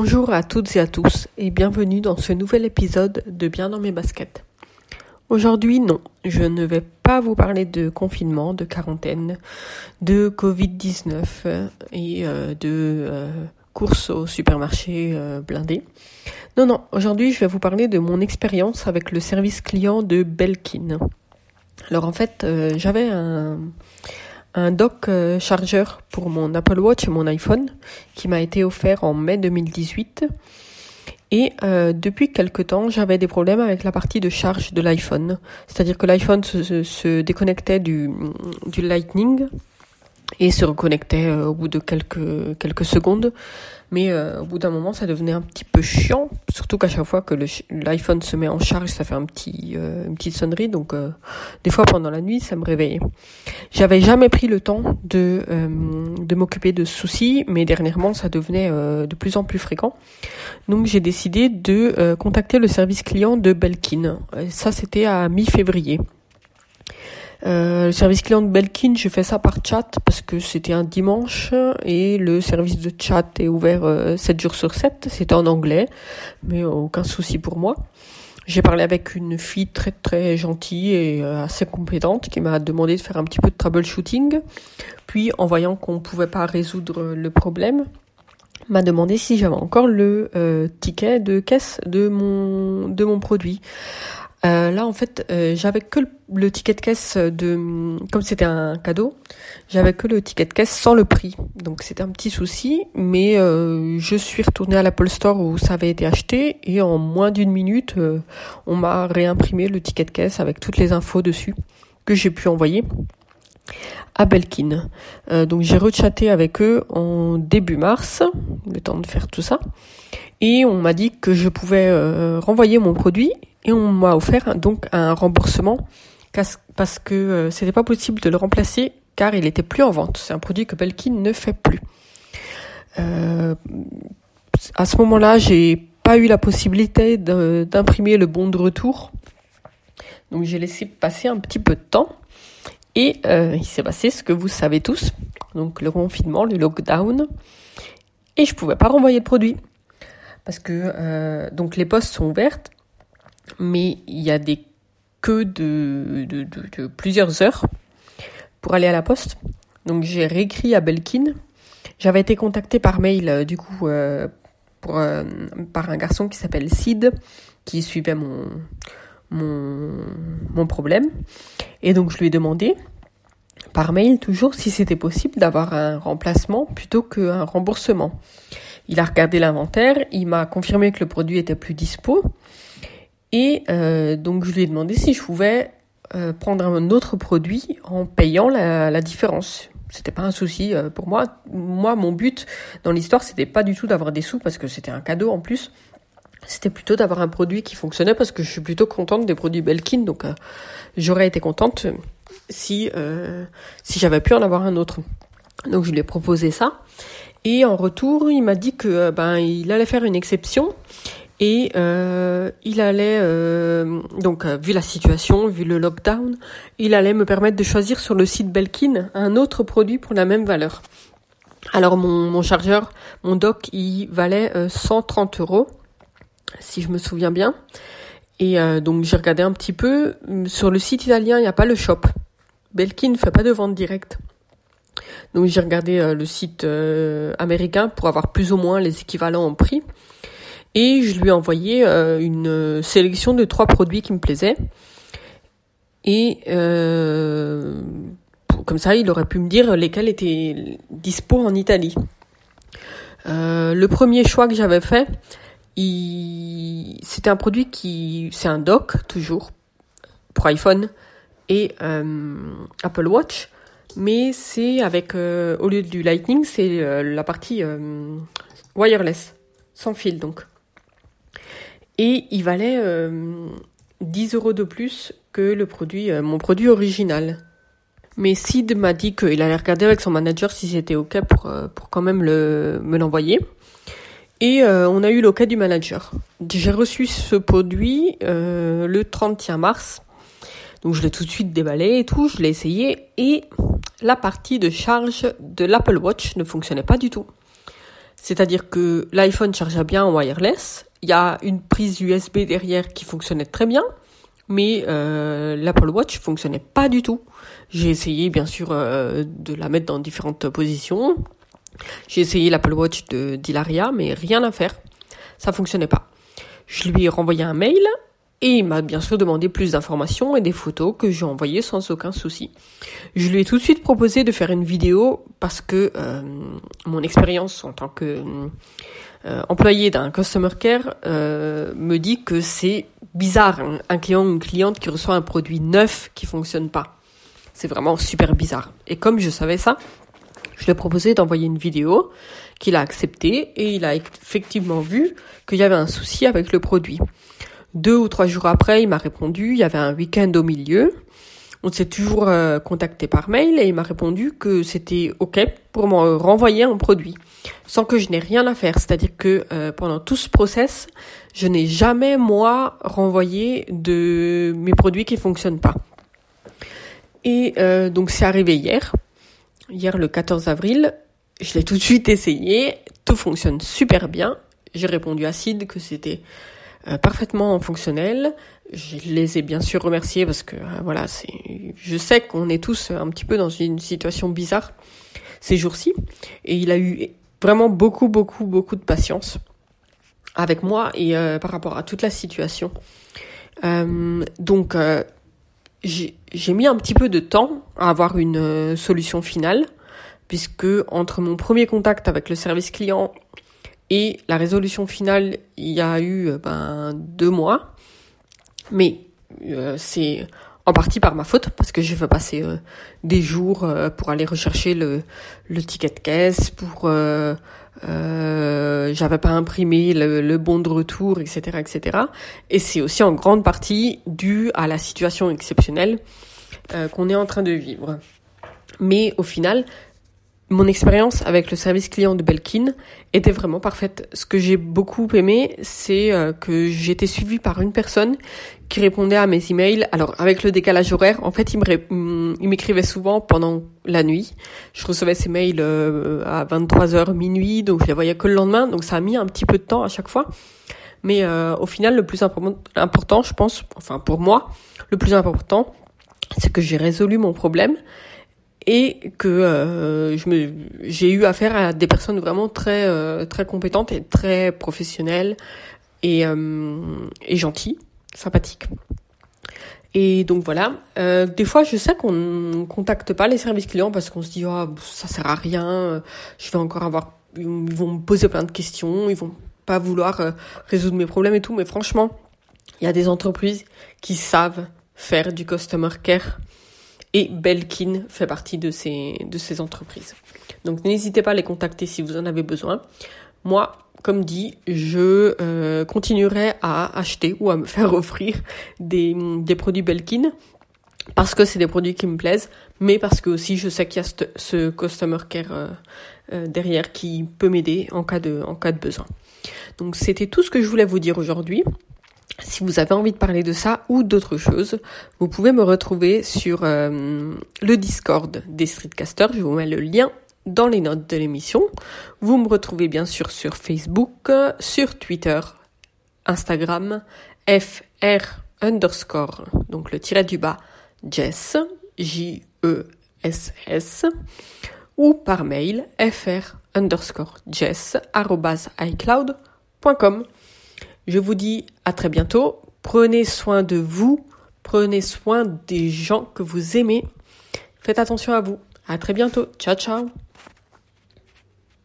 Bonjour à toutes et à tous et bienvenue dans ce nouvel épisode de Bien dans mes baskets. Aujourd'hui, non, je ne vais pas vous parler de confinement, de quarantaine, de Covid-19 et euh, de euh, course au supermarché euh, blindé. Non, non, aujourd'hui, je vais vous parler de mon expérience avec le service client de Belkin. Alors en fait, j'avais un un dock euh, chargeur pour mon Apple Watch et mon iPhone qui m'a été offert en mai 2018. Et euh, depuis quelque temps, j'avais des problèmes avec la partie de charge de l'iPhone. C'est-à-dire que l'iPhone se, se, déconnectait du, du Lightning et se reconnectait euh, au bout de quelques, quelques secondes. Mais euh, au bout d'un moment, ça devenait un petit peu chiant, surtout qu'à chaque fois que l'iPhone se met en charge, ça fait un petit, euh, une petite sonnerie. Donc, des fois pendant la nuit, ça me réveillait. J'avais jamais pris le temps de de m'occuper de ce souci, mais dernièrement, ça devenait de plus en plus fréquent. Donc, j'ai décidé de contacter le service client de Belkin. ça, c'était à mi-février. Euh, le service client de Belkin, je fais ça par chat parce que c'était un dimanche et le service de chat est ouvert 7 euh, jours sur 7. C'était en anglais, mais aucun souci pour moi. J'ai parlé avec une fille très très gentille et euh, assez compétente qui m'a demandé de faire un petit peu de troubleshooting. Puis, en voyant qu'on pouvait pas résoudre le problème, m'a demandé si j'avais encore le ticket de caisse de mon de mon produit. Euh, là, en fait, euh, j'avais que le, ticket de caisse de, comme c'était un cadeau, j'avais que le ticket de caisse sans le prix. Donc c'était un petit souci, mais euh, je suis retournée à l'Apple Store où ça avait été acheté et en moins d'une minute, on m'a réimprimé le ticket de caisse avec toutes les infos dessus que j'ai pu envoyer à Belkin. donc j'ai rechatté avec eux en début mars, le temps de faire tout ça, et on m'a dit que je pouvais renvoyer mon produit et on m'a offert donc un remboursement parce que euh, c'était pas possible de le remplacer car il était plus en vente. C'est un produit que Belkin ne fait plus. Euh, à ce moment-là, j'ai pas eu la possibilité d'imprimer le bon de retour. Donc j'ai laissé passer un petit peu de temps. Et euh, il s'est passé ce que vous savez tous. Donc le confinement, le lockdown. Et je pouvais pas renvoyer le produit. Parce que donc les postes sont ouvertes mais il y a des queues de, de, de, plusieurs heures pour aller à la poste. Donc j'ai réécrit à Belkin. J'avais été contactée par mail euh, du coup euh, euh, par un garçon qui s'appelle Sid qui suivait mon, mon, mon problème. Et donc je lui ai demandé par mail toujours si c'était possible d'avoir un remplacement plutôt qu'un remboursement. Il a regardé l'inventaire, il m'a confirmé que le produit était plus dispo et euh, donc je lui ai demandé si je pouvais euh, prendre un autre produit en payant la, la différence. C'était pas un souci euh, pour moi. Moi, mon but dans l'histoire, c'était pas du tout d'avoir des sous parce que c'était un cadeau en plus. C'était plutôt d'avoir un produit qui fonctionnait parce que je suis plutôt contente des produits Belkin. Donc j'aurais été contente si si j'avais pu en avoir un autre. Donc je lui ai proposé ça. Et en retour, il m'a dit que ben il allait faire une exception et euh, il allait, euh, donc euh, vu la situation, vu le lockdown, il allait me permettre de choisir sur le site Belkin un autre produit pour la même valeur. Alors mon, mon chargeur, mon dock, il valait 130 euros, si je me souviens bien. Et donc j'ai regardé un petit peu. Sur le site italien, il n'y a pas le shop. Belkin ne fait pas de vente directe. Donc j'ai regardé le site américain pour avoir plus ou moins les équivalents en prix et je lui ai envoyé euh, une sélection de trois produits qui me plaisaient. Et euh, comme ça, il aurait pu me dire lesquels étaient dispo en Italie. Euh, le premier choix que j'avais fait, c'était un produit qui, c'est un dock toujours pour iPhone et Apple Watch, mais c'est avec au lieu du Lightning, c'est la partie wireless, sans fil donc et il valait 10 euh, euros de plus que le produit, euh, mon produit original. Mais Sid m'a dit qu'il allait regarder avec son manager si c'était ok pour, euh, pour quand même le, me l'envoyer. Et on a eu l'ok du manager. J'ai reçu ce produit le 31 mars. Donc je l'ai tout de suite déballé et tout, je l'ai essayé et la partie de charge de l'Apple Watch ne fonctionnait pas du tout. C'est-à-dire que l'iPhone chargeait bien en wireless. Il y a une prise USB derrière qui fonctionnait très bien, mais euh, l'Apple Watch fonctionnait pas du tout. J'ai essayé bien sûr euh, de la mettre dans différentes positions. J'ai essayé l'Apple Watch de d'Hilaria, mais rien à faire. Ça fonctionnait pas. Je lui ai renvoyé un mail et il m'a bien sûr demandé plus d'informations et des photos que j'ai envoyées sans aucun souci. Je lui ai tout de suite proposé de faire une vidéo parce que euh, mon expérience en tant que euh, employé d'un customer care euh, me dit que c'est bizarre un, client ou une cliente qui reçoit un produit neuf qui fonctionne pas. C'est vraiment super bizarre. Et comme je savais ça, je lui ai proposé d'envoyer une vidéo qu'il a accepté et il a effectivement vu qu'il y avait un souci avec le produit. Deux ou trois jours après, il m'a répondu, il y avait un week-end au milieu. On s'est toujours euh, contacté par mail et il m'a répondu que c'était OK pour me renvoyer un produit sans que je n'ai rien à faire. C'est-à-dire que euh, pendant tout ce process, je n'ai jamais, moi, renvoyé de mes produits qui fonctionnent pas. Et euh, donc c'est arrivé hier, hier le 14 avril. Je l'ai tout de suite essayé, tout fonctionne super bien. J'ai répondu à Sid que c'était euh, parfaitement fonctionnel. Je les ai bien sûr remerciés parce que euh, voilà, c'est, je sais qu'on est tous un petit peu dans une situation bizarre ces jours-ci, et il a eu vraiment beaucoup, beaucoup, beaucoup de patience avec moi et euh, par rapport à toute la situation. donc j'ai mis un petit peu de temps à avoir une solution finale, puisque entre mon premier contact avec le service client et la résolution finale, il y a eu euh, ben, deux mois. Mais euh, c'est en partie par ma faute, parce que j'ai fait passer euh, des jours pour aller rechercher le, le ticket de caisse, pour... Euh, j'avais pas imprimé le, le, bon de retour, etc., etc. Et c'est aussi en grande partie dû à la situation exceptionnelle qu'on est en train de vivre. Mais au final, mon expérience avec le service client de Belkin était vraiment parfaite. Ce que j'ai beaucoup aimé, c'est euh, que j'étais suivie par une personne qui répondait à mes emails. Alors avec le décalage horaire, en fait, mm, il m'écrivait souvent pendant la nuit. Je recevais ces mails euh, à 23h minuit, donc je les voyais que le lendemain. Donc ça a mis un petit peu de temps à chaque fois. Mais euh, au final, le plus important, je pense, enfin pour moi, le plus important, c'est que j'ai résolu mon problème et que euh, je me j'ai eu affaire à des personnes vraiment très euh, très compétentes et très professionnelles et euh, et gentilles, sympathiques. Et donc voilà, des fois je sais qu'on ne contacte pas les services clients parce qu'on se dit oh ça sert à rien, je vais encore avoir ils vont me poser plein de questions, ils vont pas vouloir résoudre mes problèmes et tout, mais franchement, il y a des entreprises qui savent faire du customer care et Belkin fait partie de ces, de ces entreprises. Donc n'hésitez pas à les contacter si vous en avez besoin. Moi, comme dit, je euh, continuerai à acheter ou à me faire offrir des, des produits Belkin parce que c'est des produits qui me plaisent, mais parce que aussi je sais qu'il y a ce, customer care euh, euh, derrière qui peut m'aider en de en cas de besoin. Donc c'était tout ce que je voulais vous dire aujourd'hui. Si vous avez envie de parler de ça ou d'autres choses, vous pouvez me retrouver sur euh, le Discord des Streetcasters. Je vous mets le lien dans les notes de l'émission. Vous me retrouvez bien sûr sur Facebook, sur Twitter, Instagram, FR underscore, donc le tiret du bas, Jess, J-E-S-S, ou par mail, fr underscore Jess, icloud.com. Je vous dis à très bientôt. Prenez soin de vous. Prenez soin des gens que vous aimez. Faites attention à vous. À très bientôt. Ciao, ciao.